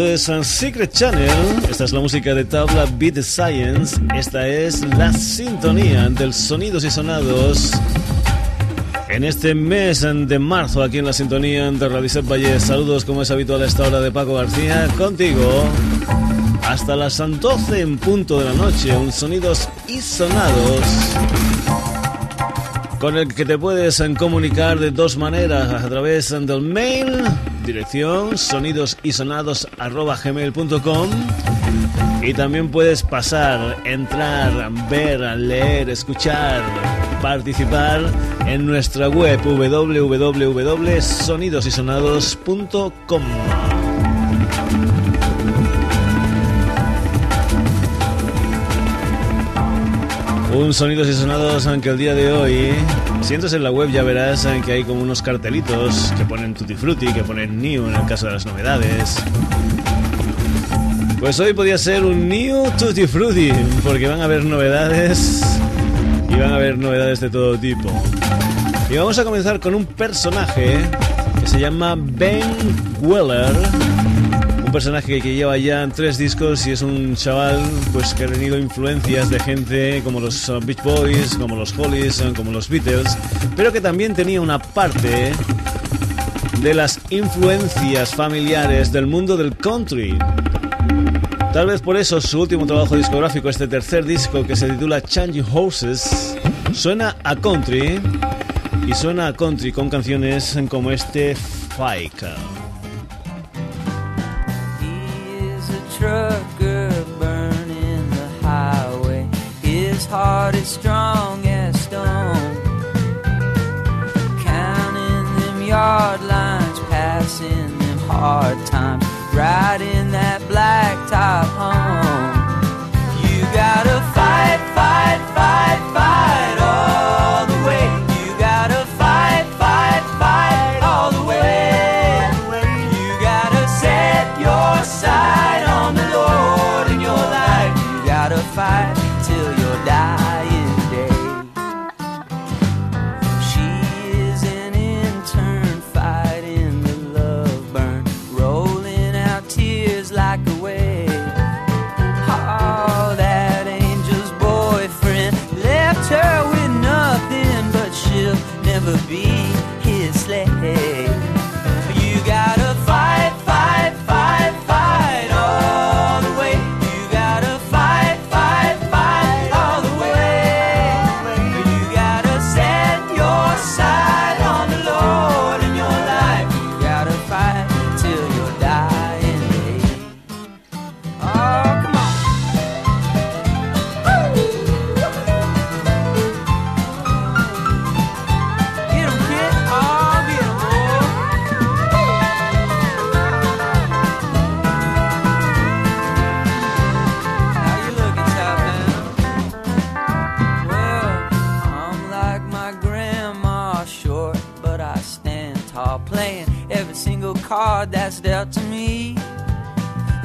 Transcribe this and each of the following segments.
Esto es un Secret Channel. Esta es la música de tabla Beat Science. Esta es la sintonía del sonidos y sonados. En este mes de marzo, aquí en la sintonía de Radicet Valle, saludos como es habitual a esta hora de Paco García, contigo hasta las 12 en punto de la noche, un sonidos y sonados con el que te puedes comunicar de dos maneras, a través del mail, dirección sonidos y también puedes pasar, entrar, ver, leer, escuchar, participar en nuestra web www.sonidosysonados.com. Un sonidos y sonados, aunque el día de hoy, si entras en la web ya verás que hay como unos cartelitos que ponen Tutti Frutti, que ponen New en el caso de las novedades. Pues hoy podía ser un New Tutti Frutti, porque van a haber novedades y van a haber novedades de todo tipo. Y vamos a comenzar con un personaje que se llama Ben Weller un personaje que lleva ya tres discos y es un chaval pues que ha tenido influencias de gente como los Beach Boys, como los Hollies, como los Beatles, pero que también tenía una parte de las influencias familiares del mundo del country. Tal vez por eso su último trabajo discográfico, este tercer disco que se titula Changing Horses, suena a country y suena a country con canciones como este Fike. Trucker burning the highway. His heart is strong as stone. Counting them yard lines, passing them hard times, riding that black top home. You gotta fight, playing every single card that's dealt to me.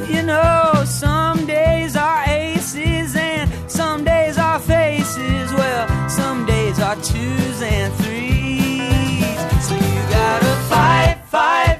You know, some days are aces and some days are faces. Well, some days are twos and threes. So you gotta fight, fight,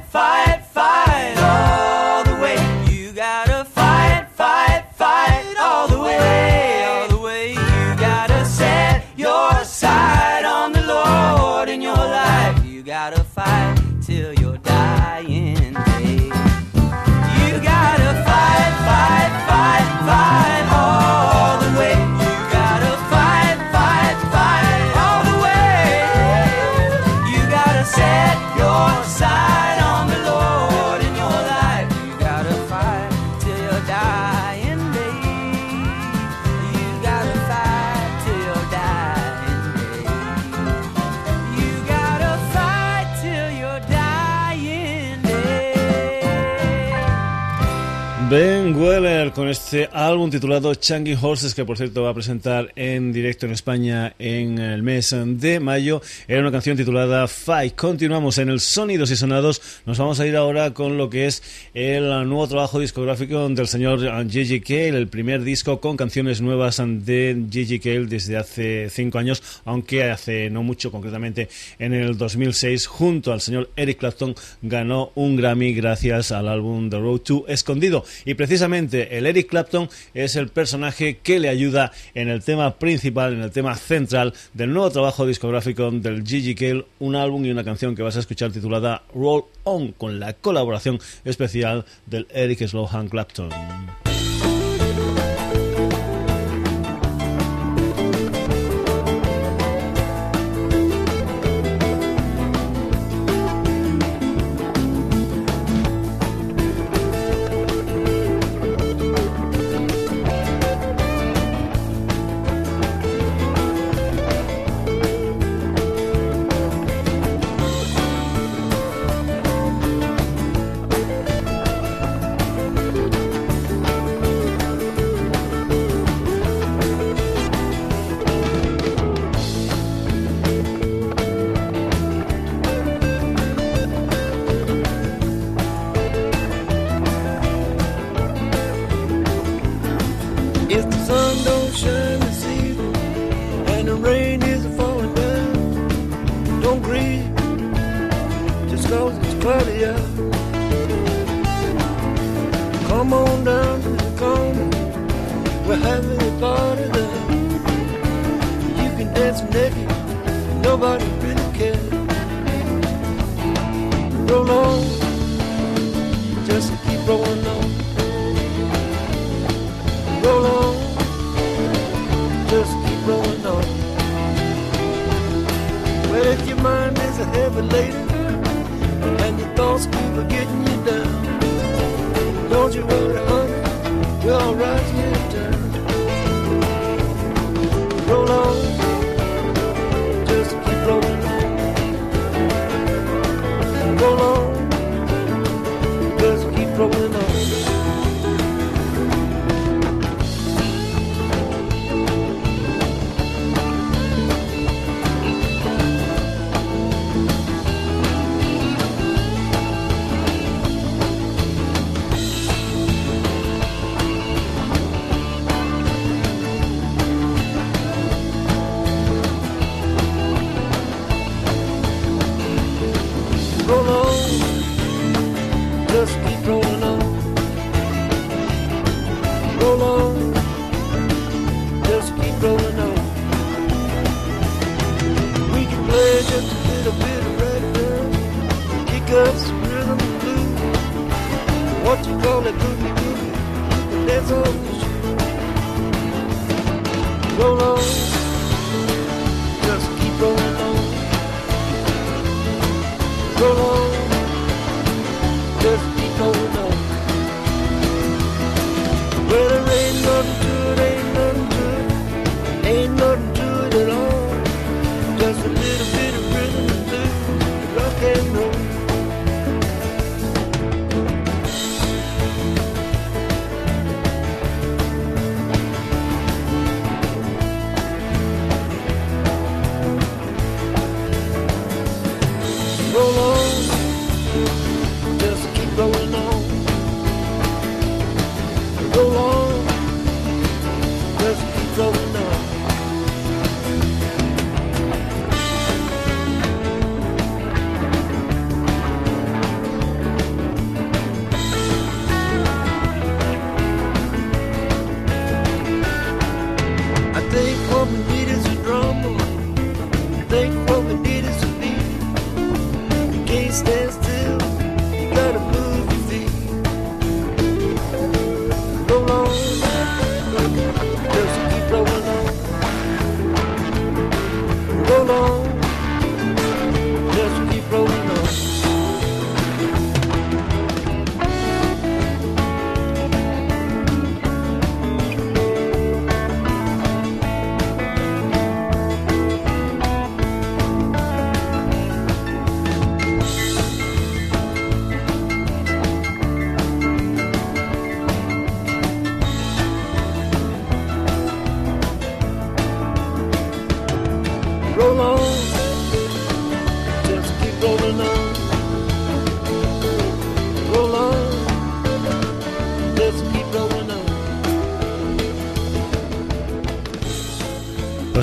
con este álbum titulado Changi Horses, que por cierto va a presentar en directo en España en el mes de mayo. Era una canción titulada Fight. Continuamos en el Sonidos y Sonados. Nos vamos a ir ahora con lo que es el nuevo trabajo discográfico del señor Gigi Cale, el primer disco con canciones nuevas de Gigi Cale desde hace cinco años, aunque hace no mucho, concretamente en el 2006, junto al señor Eric Clapton, ganó un Grammy gracias al álbum The Road to Escondido. Y precisamente el Eric Clapton es el personaje que le ayuda en el tema principal, en el tema central del nuevo trabajo discográfico del Gigi Cale, un álbum y una canción que vas a escuchar titulada Roll On, con la colaboración especial del Eric Slohan Clapton.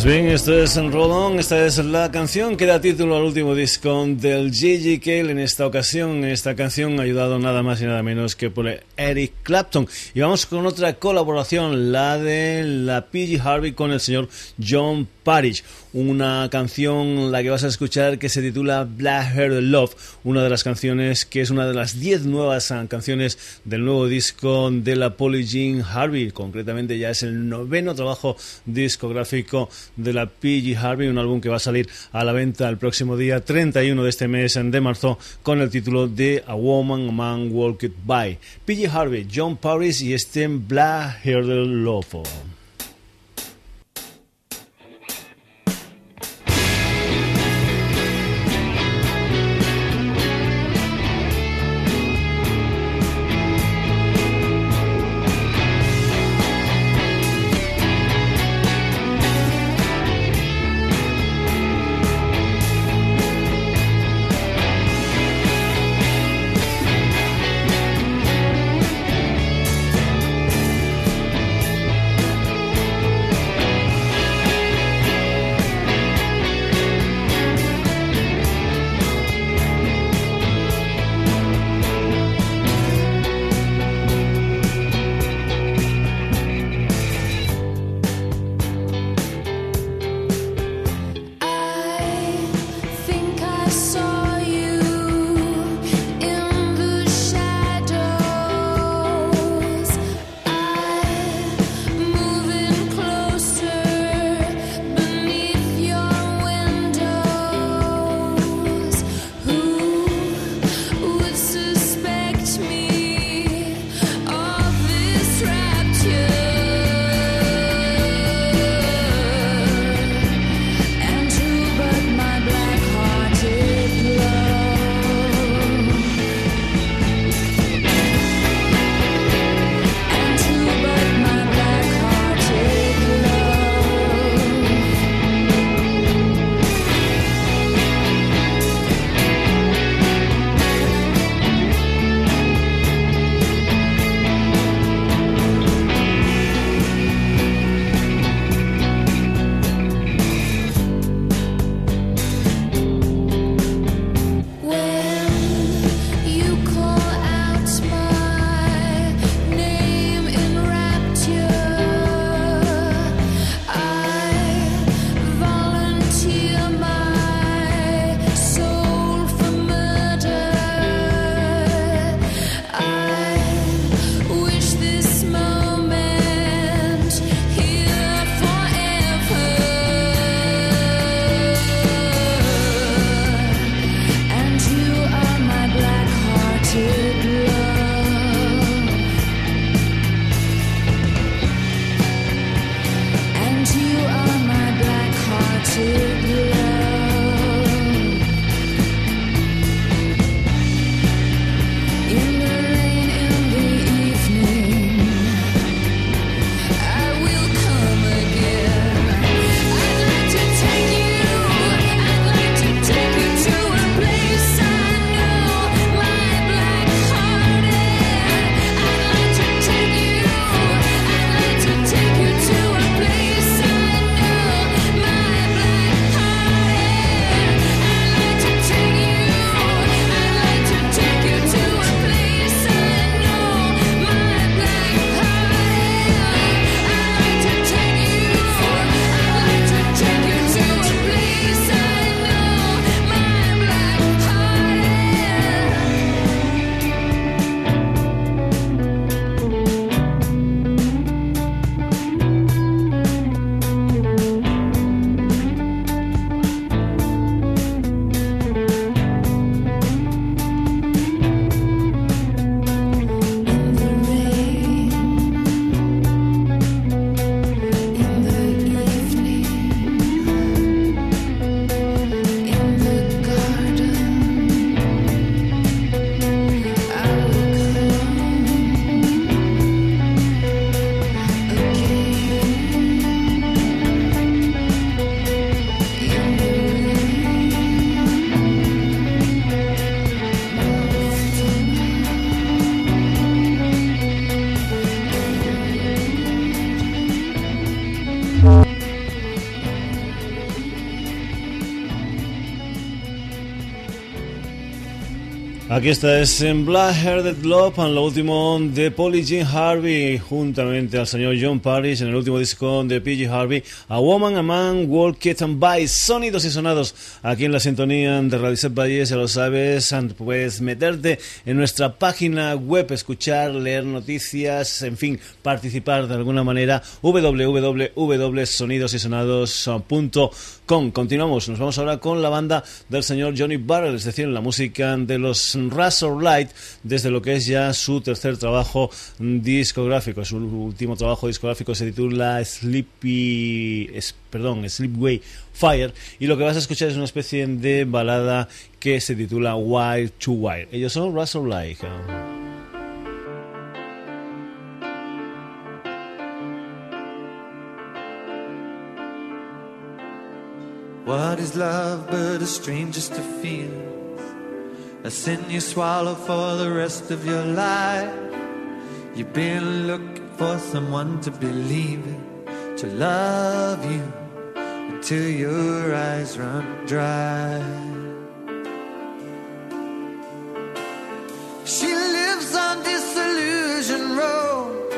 Pues bien, esto es Rodón, esta es la canción que da título al último disco del Gigi Cale. En esta ocasión, esta canción ha ayudado nada más y nada menos que por Eric Clapton. Y vamos con otra colaboración, la de la PG Harvey con el señor John Parrish una canción la que vas a escuchar que se titula Black Hair Love, una de las canciones que es una de las 10 nuevas canciones del nuevo disco de la Polly Jean Harvey, concretamente ya es el noveno trabajo discográfico de la PG Harvey, un álbum que va a salir a la venta el próximo día 31 de este mes de marzo con el título de A Woman, a Man Walked By. PG Harvey, John Paris y este Black Hair Love. Aquí está, es en Black Hearted Love, lo último de Polly Jean Harvey, juntamente al señor John Parrish en el último disco de PG Harvey, A Woman, A Man, Walk It and By, sonidos y sonados aquí en la sintonía de Radio Set Valles, ya lo sabes, puedes meterte en nuestra página web, escuchar, leer noticias, en fin, participar de alguna manera, www.sonidosysonados.com. Continuamos, nos vamos ahora con la banda del señor Johnny Barrel, es decir, la música de los Razor Light desde lo que es ya su tercer trabajo discográfico. Su último trabajo discográfico se titula Sleepy, perdón, Sleepway Fire y lo que vas a escuchar es una especie de balada que se titula Wire to Wire. Ellos son Razor Light. A to feel? A sin you swallow for the rest of your life. You've been looking for someone to believe in, to love you until your eyes run dry. She lives on disillusion road.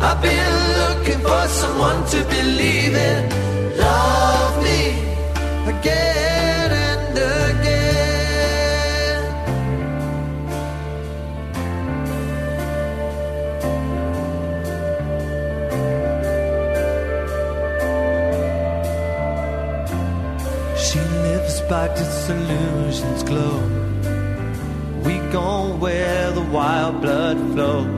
I've been looking for someone to believe in. Love me again and again. She lives by disillusion's glow. We go where the wild blood flows.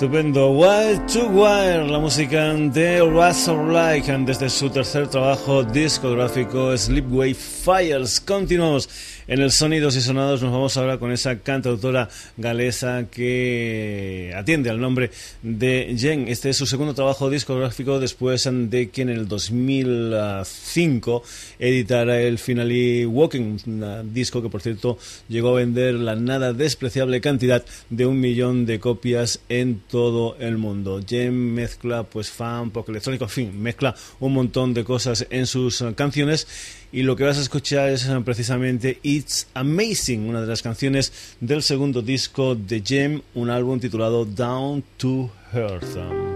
Estupendo. Wild to Wire, la música de Russell Like desde su tercer trabajo discográfico Sleepway Fires. Continuamos en el Sonidos y Sonados. Nos vamos ahora con esa cantautora galesa que atiende al nombre de Jen. Este es su segundo trabajo discográfico después de que en el 2005 editara el Finally Walking, un disco que por cierto llegó a vender la nada despreciable cantidad de un millón de copias en todo el mundo. Jem mezcla pues fan, pop electrónico, en fin, mezcla un montón de cosas en sus eh, canciones y lo que vas a escuchar es eh, precisamente It's Amazing, una de las canciones del segundo disco de Jem, un álbum titulado Down to Earth.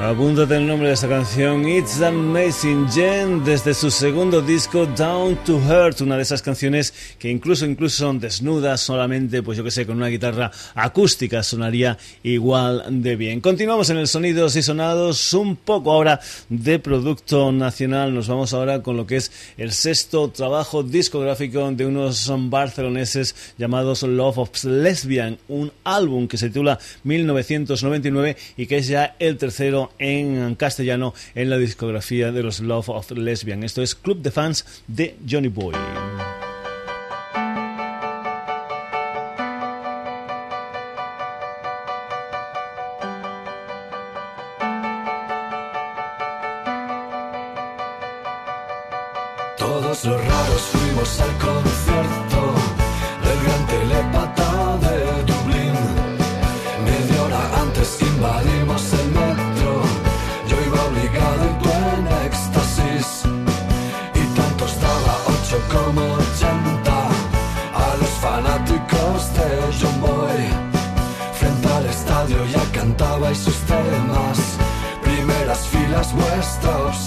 Apúntate el nombre de esta canción, It's Amazing Jen, desde su segundo disco Down to Hurt, una de esas canciones que incluso incluso son desnudas, solamente, pues yo que sé, con una guitarra acústica sonaría igual de bien. Continuamos en el Sonidos y Sonados, un poco ahora de producto nacional, nos vamos ahora con lo que es el sexto trabajo discográfico de unos barceloneses llamados Love of Lesbian, un álbum que se titula 1999 y que es ya el tercero en castellano en la discografía de los Love of Lesbian. Esto es Club de Fans de Johnny Boy. Todos los raros fuimos al as of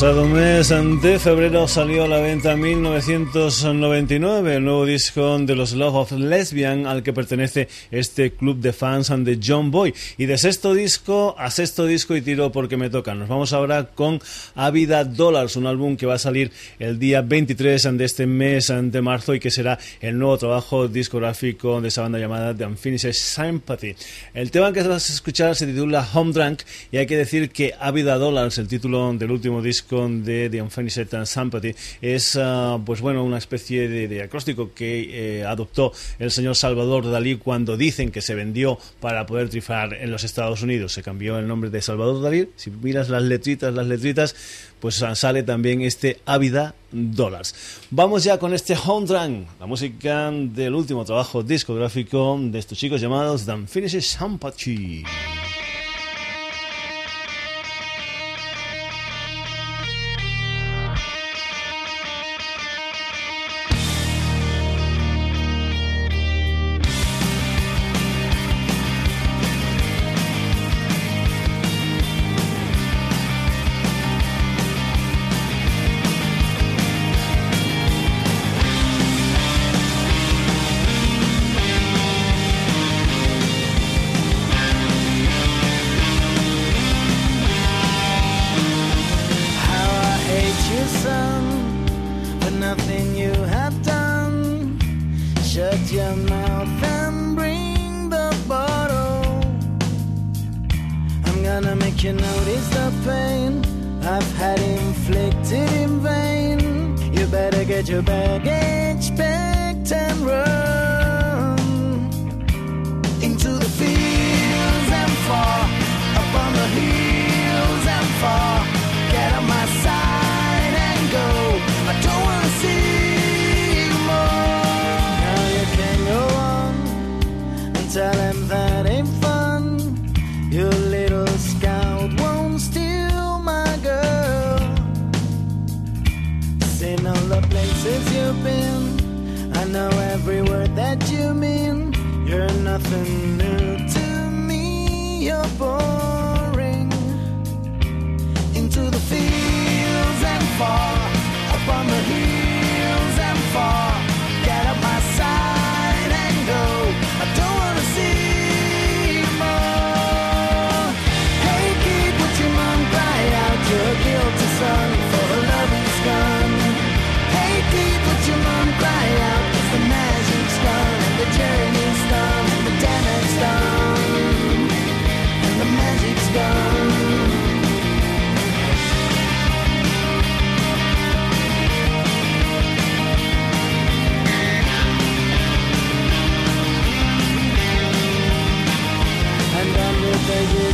pasado mes de febrero salió a la venta 1999 el nuevo disco de los Love of Lesbian al que pertenece este club de fans de John Boy. Y de sexto disco a sexto disco y tiro porque me toca. Nos vamos ahora con Avida Dollars, un álbum que va a salir el día 23 de este mes de marzo y que será el nuevo trabajo discográfico de esa banda llamada The Unfinished Sympathy. El tema que vas a escuchar se titula Home Drunk y hay que decir que Avida Dollars, el título del último disco, con de The Unfinished Sympathy es ah, pues bueno una especie de, acróstico que eh, adoptó el señor Salvador Dalí cuando dicen que se vendió para poder trifar en los Estados Unidos se cambió el nombre de Salvador Dalí si miras las letritas las letritas pues sale también este Ávida Dollars. Vamos ya con este Home Run, la música del último trabajo discográfico de estos chicos llamados The Unfinished Sympathy.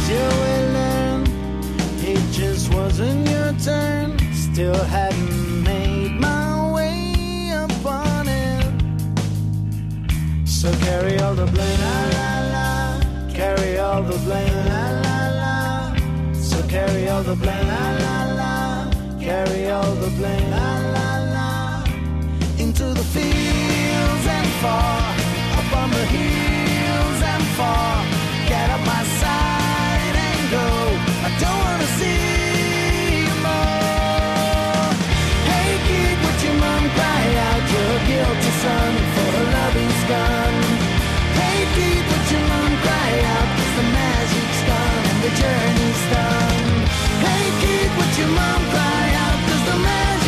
Still we learned it just wasn't your turn. Still hadn't made my way upon it. So carry all the blame, la la la. Carry all the blame, la la la. So carry all the blame, la la la. Carry all the blame, la la la. Into the fields and far. journey's done. Hey, kid, what your mom cry out? Cause the magic.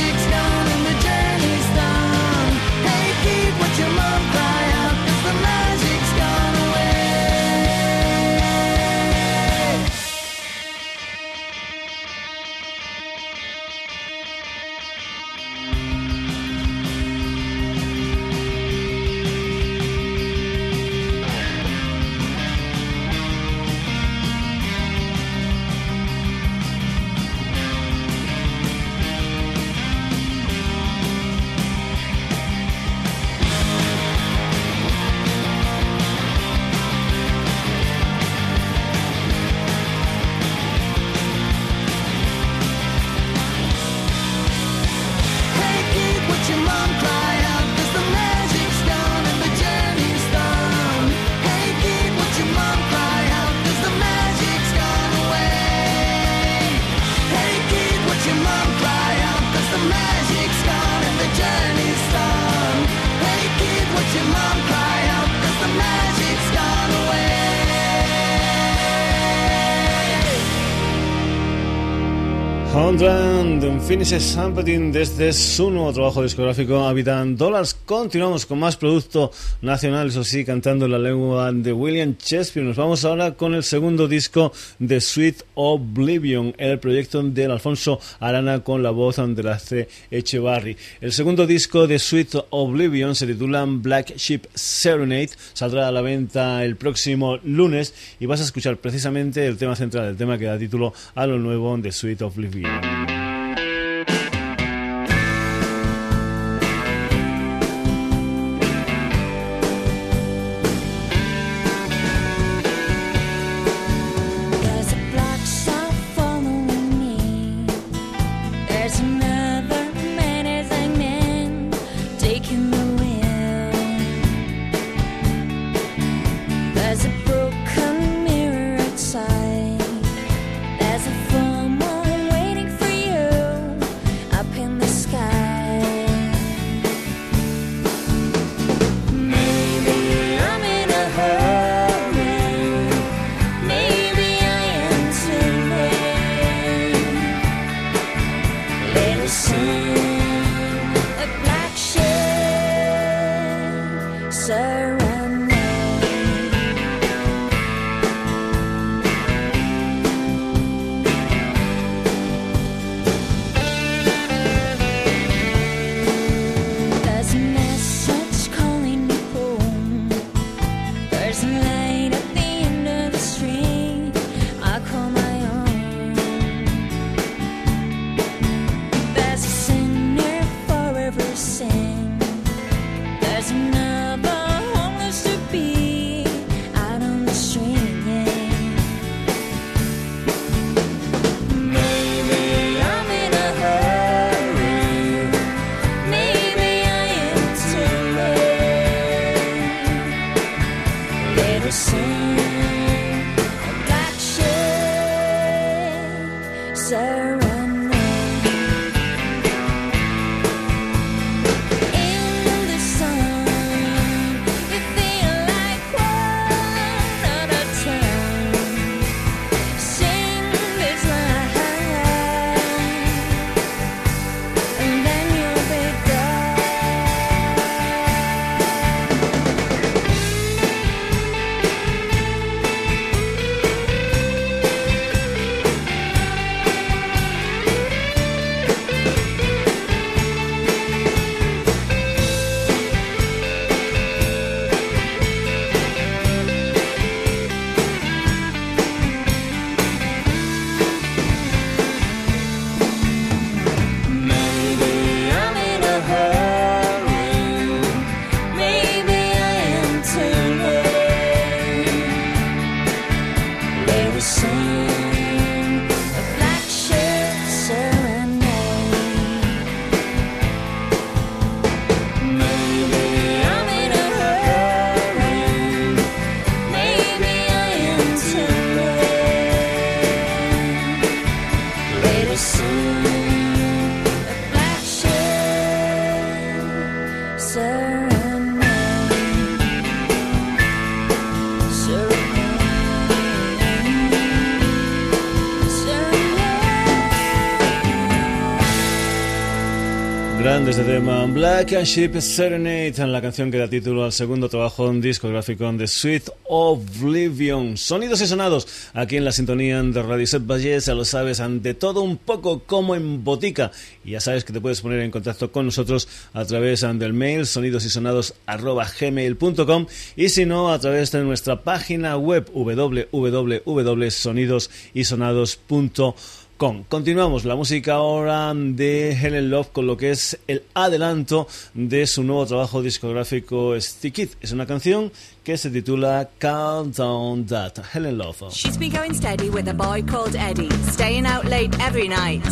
Finishes Sampling desde su nuevo trabajo discográfico Habitan Dollars. Continuamos con más producto nacional, eso sí, cantando en la lengua de William Shakespeare. Nos vamos ahora con el segundo disco de Sweet Oblivion, el proyecto del Alfonso Arana con la voz de la C. Echevarri. El segundo disco de Sweet Oblivion se titula Black Sheep Serenade, saldrá a la venta el próximo lunes y vas a escuchar precisamente el tema central, el tema que da título a lo nuevo de Sweet Oblivion. Thank you. answer de tema Black and Sheep Serenade, la canción que da título al segundo trabajo discográfico de Sweet Oblivion. Sonidos y sonados aquí en la sintonía de Radio Set Valles, ya lo sabes, ante todo un poco como en botica. Y ya sabes que te puedes poner en contacto con nosotros a través del mail sonidosisonados.gmail.com y si no, a través de nuestra página web Continuamos la música ahora de Helen Love con lo que es el adelanto de su nuevo trabajo discográfico Stick It. Es una canción que se titula Calm Down That. Helen Love. She's been going steady with a boy called Eddie, staying out late every night.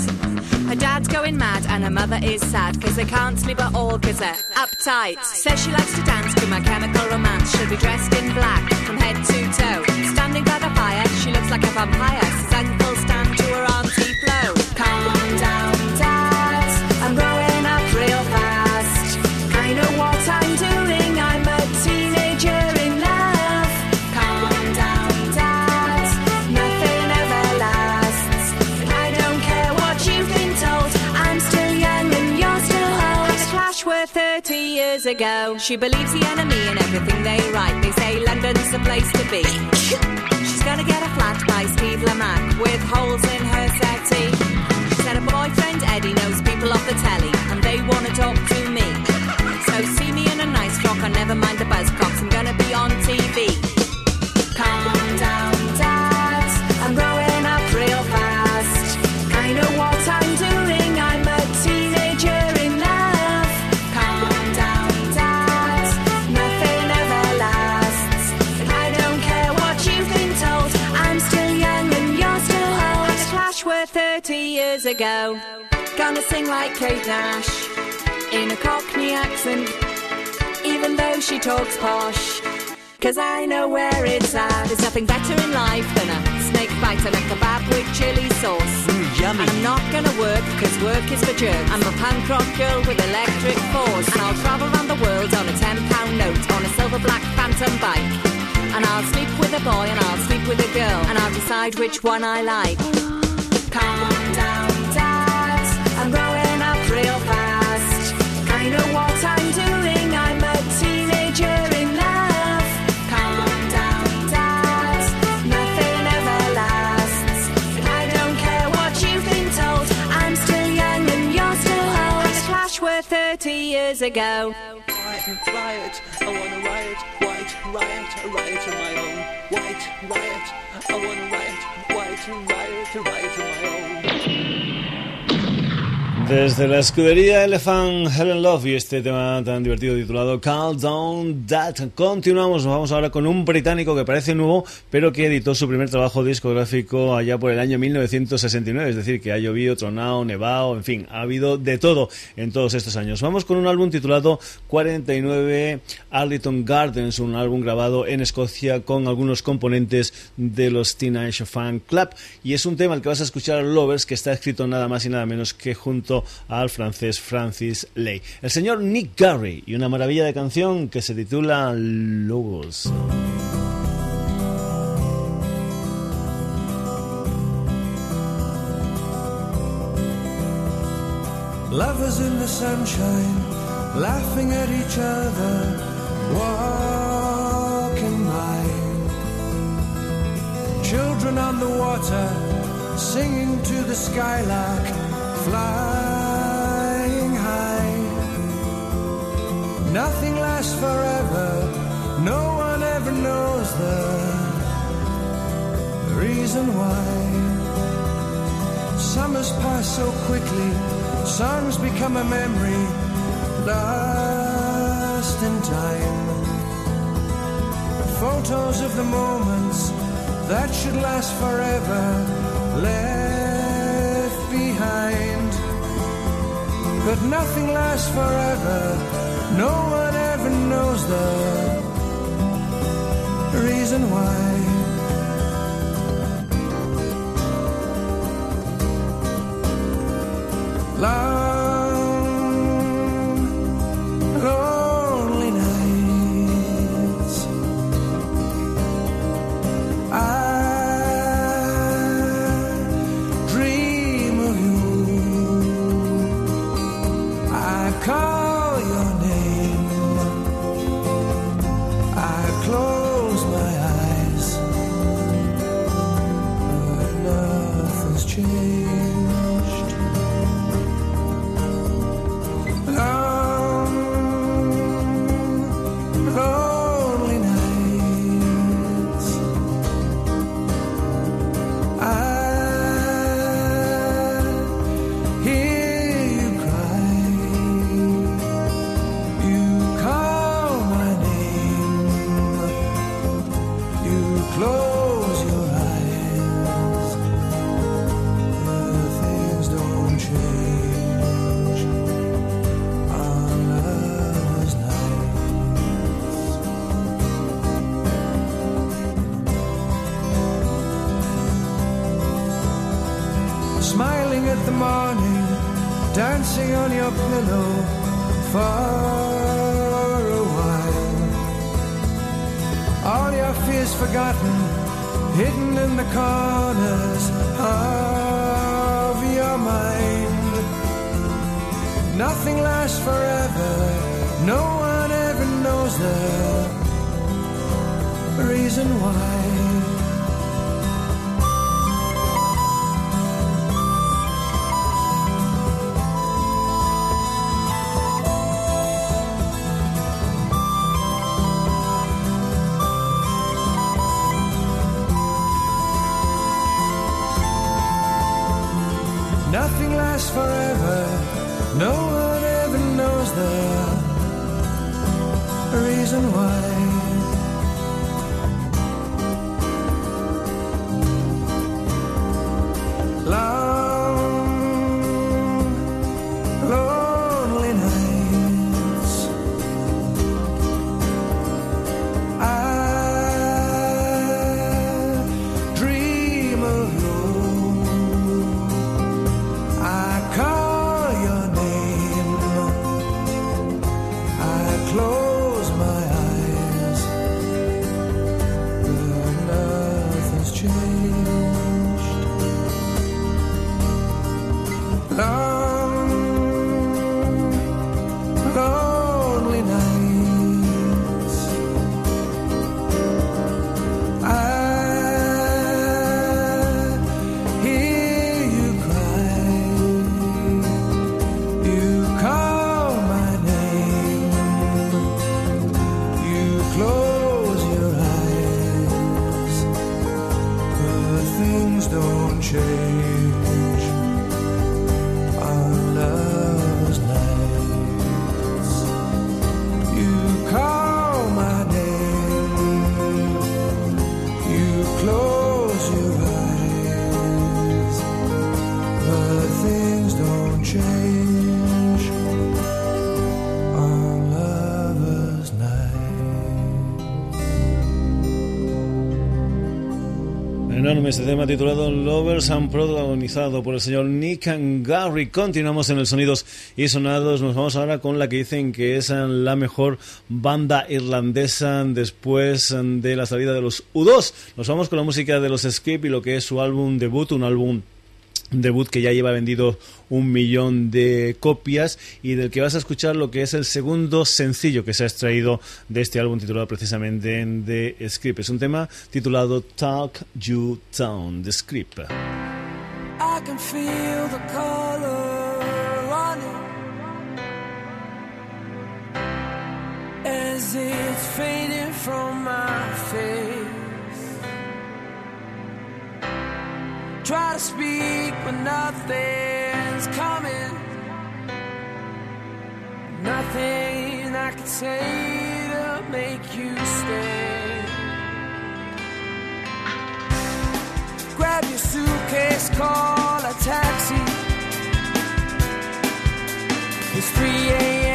Her dad's going mad and her mother is sad because they can't sleep at all because they're uptight. Says she likes to dance to my chemical romance. She'll be dressed in black from head to toe. Standing by the fire, she looks like a vampire. Ago. She believes the enemy in everything they write. They say London's the place to be. She's gonna get a flat by Steve Lamack with holes in her settee. She said her boyfriend Eddie knows people off the telly and they wanna talk to me. So see me in a nice frock and never mind the buzzcocks. Ago. Gonna sing like Kate Nash in a Cockney accent, even though she talks posh. Cause I know where it's at. There's nothing better in life than a snake bite and a kebab with chili sauce. Mmm, yummy. I'm not gonna work, cause work is for jerks. I'm a punk rock girl with electric force. And I'll travel around the world on a ten pound note on a silver black phantom bike. And I'll sleep with a boy and I'll sleep with a girl. And I'll decide which one I like. Calm years ago. Riot, I wanna riot, white riot, a riot of my own. White riot, I wanna riot, white riot, a riot of my own. Desde la escudería Elephant Helen Love y este tema tan divertido titulado Calm Down That. Continuamos, nos vamos ahora con un británico que parece nuevo, pero que editó su primer trabajo discográfico allá por el año 1969. Es decir, que ha llovido, tronado, nevado, en fin, ha habido de todo en todos estos años. Vamos con un álbum titulado 49 Arlington Gardens, un álbum grabado en Escocia con algunos componentes de los Teenage Fan Club. Y es un tema al que vas a escuchar Lovers, que está escrito nada más y nada menos que junto al francés Francis Lay. El señor Nick Garry y una maravilla de canción que se titula Logos. Lovers in the sunshine, laughing at each other, walking by. Children on the water, singing to the skylark, flying high. Nothing lasts forever, no one ever knows the reason why. Summers pass so quickly, songs become a memory, lost in time. Photos of the moments that should last forever, left But nothing lasts forever, no one ever knows the reason why. Long, Este tema titulado Lovers and protagonizado por el señor Nick and Gary. Continuamos en el Sonidos y Sonados. Nos vamos ahora con la que dicen que es la mejor banda irlandesa después de la salida de los U2. Nos vamos con la música de los Skip y lo que es su álbum debut, un álbum debut que ya lleva vendido un millón de copias y del que vas a escuchar lo que es el segundo sencillo que se ha extraído de este álbum titulado precisamente The Script. Es un tema titulado Talk You Down, The Script. Try to speak, but nothing's coming. Nothing I can say to make you stay. Grab your suitcase, call a taxi. It's 3 a.m.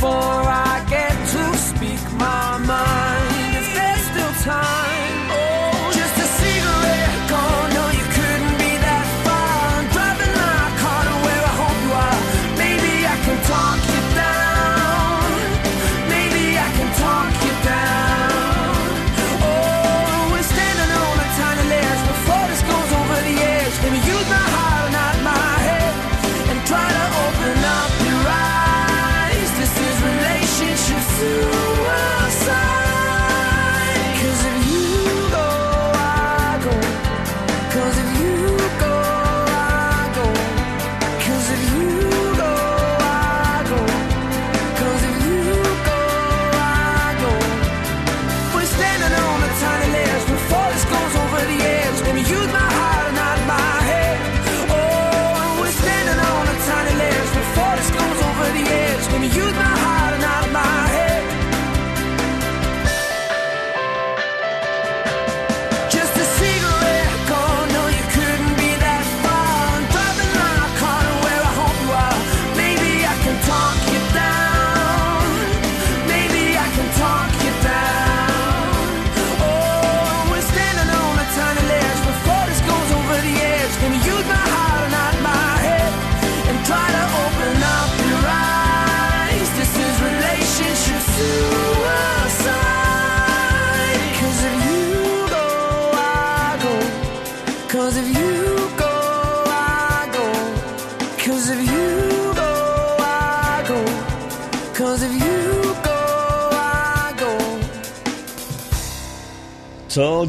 before I get to speak my mind. If there's still time,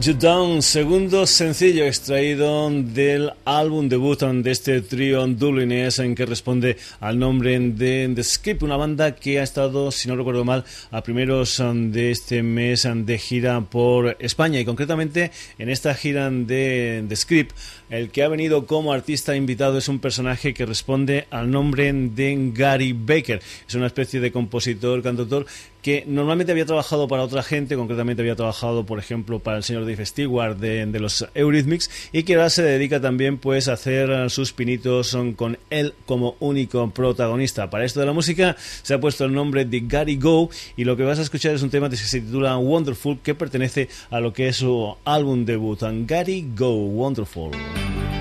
You Down, segundo sencillo extraído del álbum debut de este trío dublinés en que responde al nombre de The Script, una banda que ha estado, si no recuerdo mal, a primeros de este mes de gira por España y concretamente en esta gira de The Script el que ha venido como artista invitado es un personaje que responde al nombre de Gary Baker. Es una especie de compositor, cantautor que normalmente había trabajado para otra gente, concretamente había trabajado, por ejemplo, para el señor Dave Stewart de, los Eurythmics y que ahora se dedica también pues a hacer sus pinitos con él como único protagonista. Para esto de la música se ha puesto el nombre de Gary Go y lo que vas a escuchar es un tema que se titula Wonderful que pertenece a lo que es su álbum debut, Gary Go Wonderful. Bye.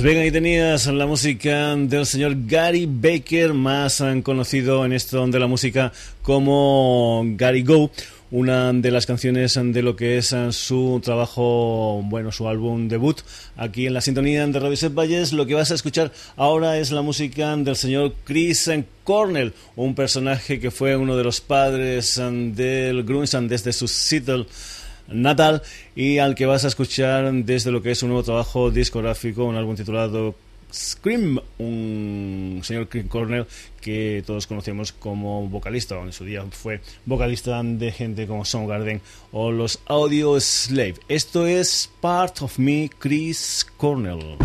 Pues bien, ahí tenías la música del señor Gary Baker, más conocido en esto de la música como Gary Go, una de las canciones de lo que es su trabajo, bueno, su álbum debut. Aquí en la sintonía de Radio Set Valles, lo que vas a escuchar ahora es la música del señor Chris Cornell, un personaje que fue uno de los padres del grunge desde su Seattle natal y al que vas a escuchar desde lo que es un nuevo trabajo discográfico, un álbum titulado Scream, un señor Chris Cornell que todos conocemos como vocalista, en su día fue vocalista de gente como Soundgarden o los Audio Slave. Esto es Part of Me, Chris Cornell.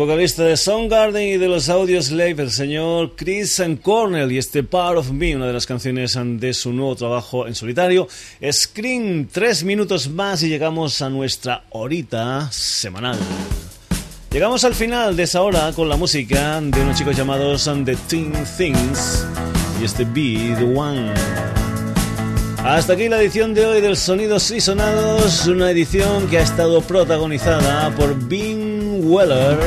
Vocalista de Soundgarden y de los Audio Slave, el señor Chris Cornell, y este Part of Me, una de las canciones de su nuevo trabajo en solitario. Screen, tres minutos más y llegamos a nuestra horita semanal. Llegamos al final de esa hora con la música de unos chicos llamados The Teen Things y este Be The One. Hasta aquí la edición de hoy del Sonidos y Sonados, una edición que ha estado protagonizada por Bing Weller,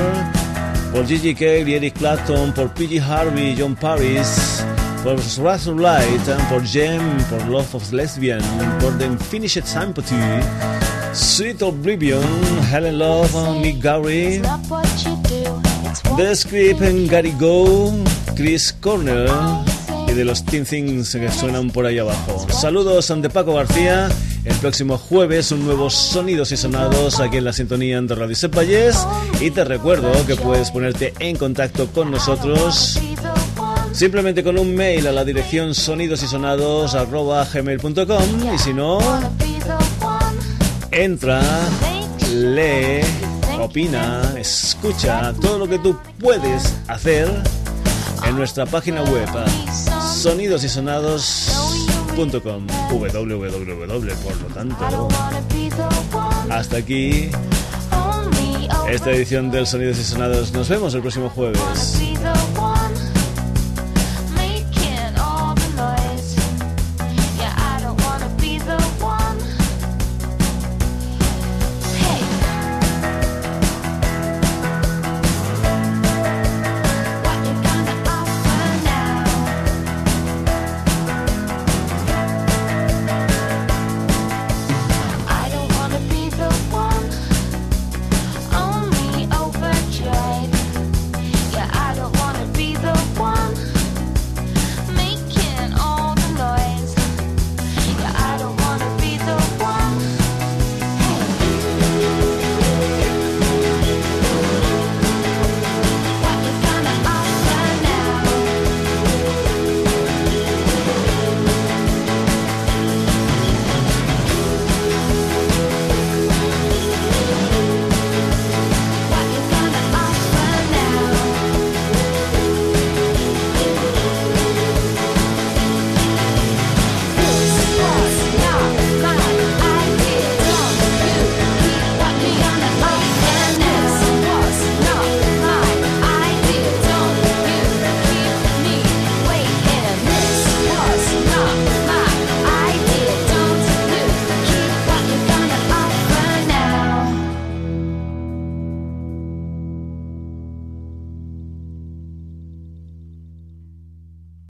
por Gigi Cale y Eric Clapton, por PG Harvey, John Paris, por Russell Light, por Jem, por Love of Lesbian, por The Finished Sympathy, Sweet Oblivion, Helen Love, Mick Gary, The Script, Gary Go, Chris Corner de los Teen Things que suenan por ahí abajo. Saludos ante Paco García. El próximo jueves un nuevo Sonidos y Sonados aquí en la sintonía de Radio y te recuerdo que puedes ponerte en contacto con nosotros simplemente con un mail a la dirección sonidosysonados.gmail.com y si no Entra, lee, opina, escucha todo lo que tú puedes hacer en nuestra página web sonidosysonados.com www por lo tanto hasta aquí esta edición del Sonidos y Sonados. Nos vemos el próximo jueves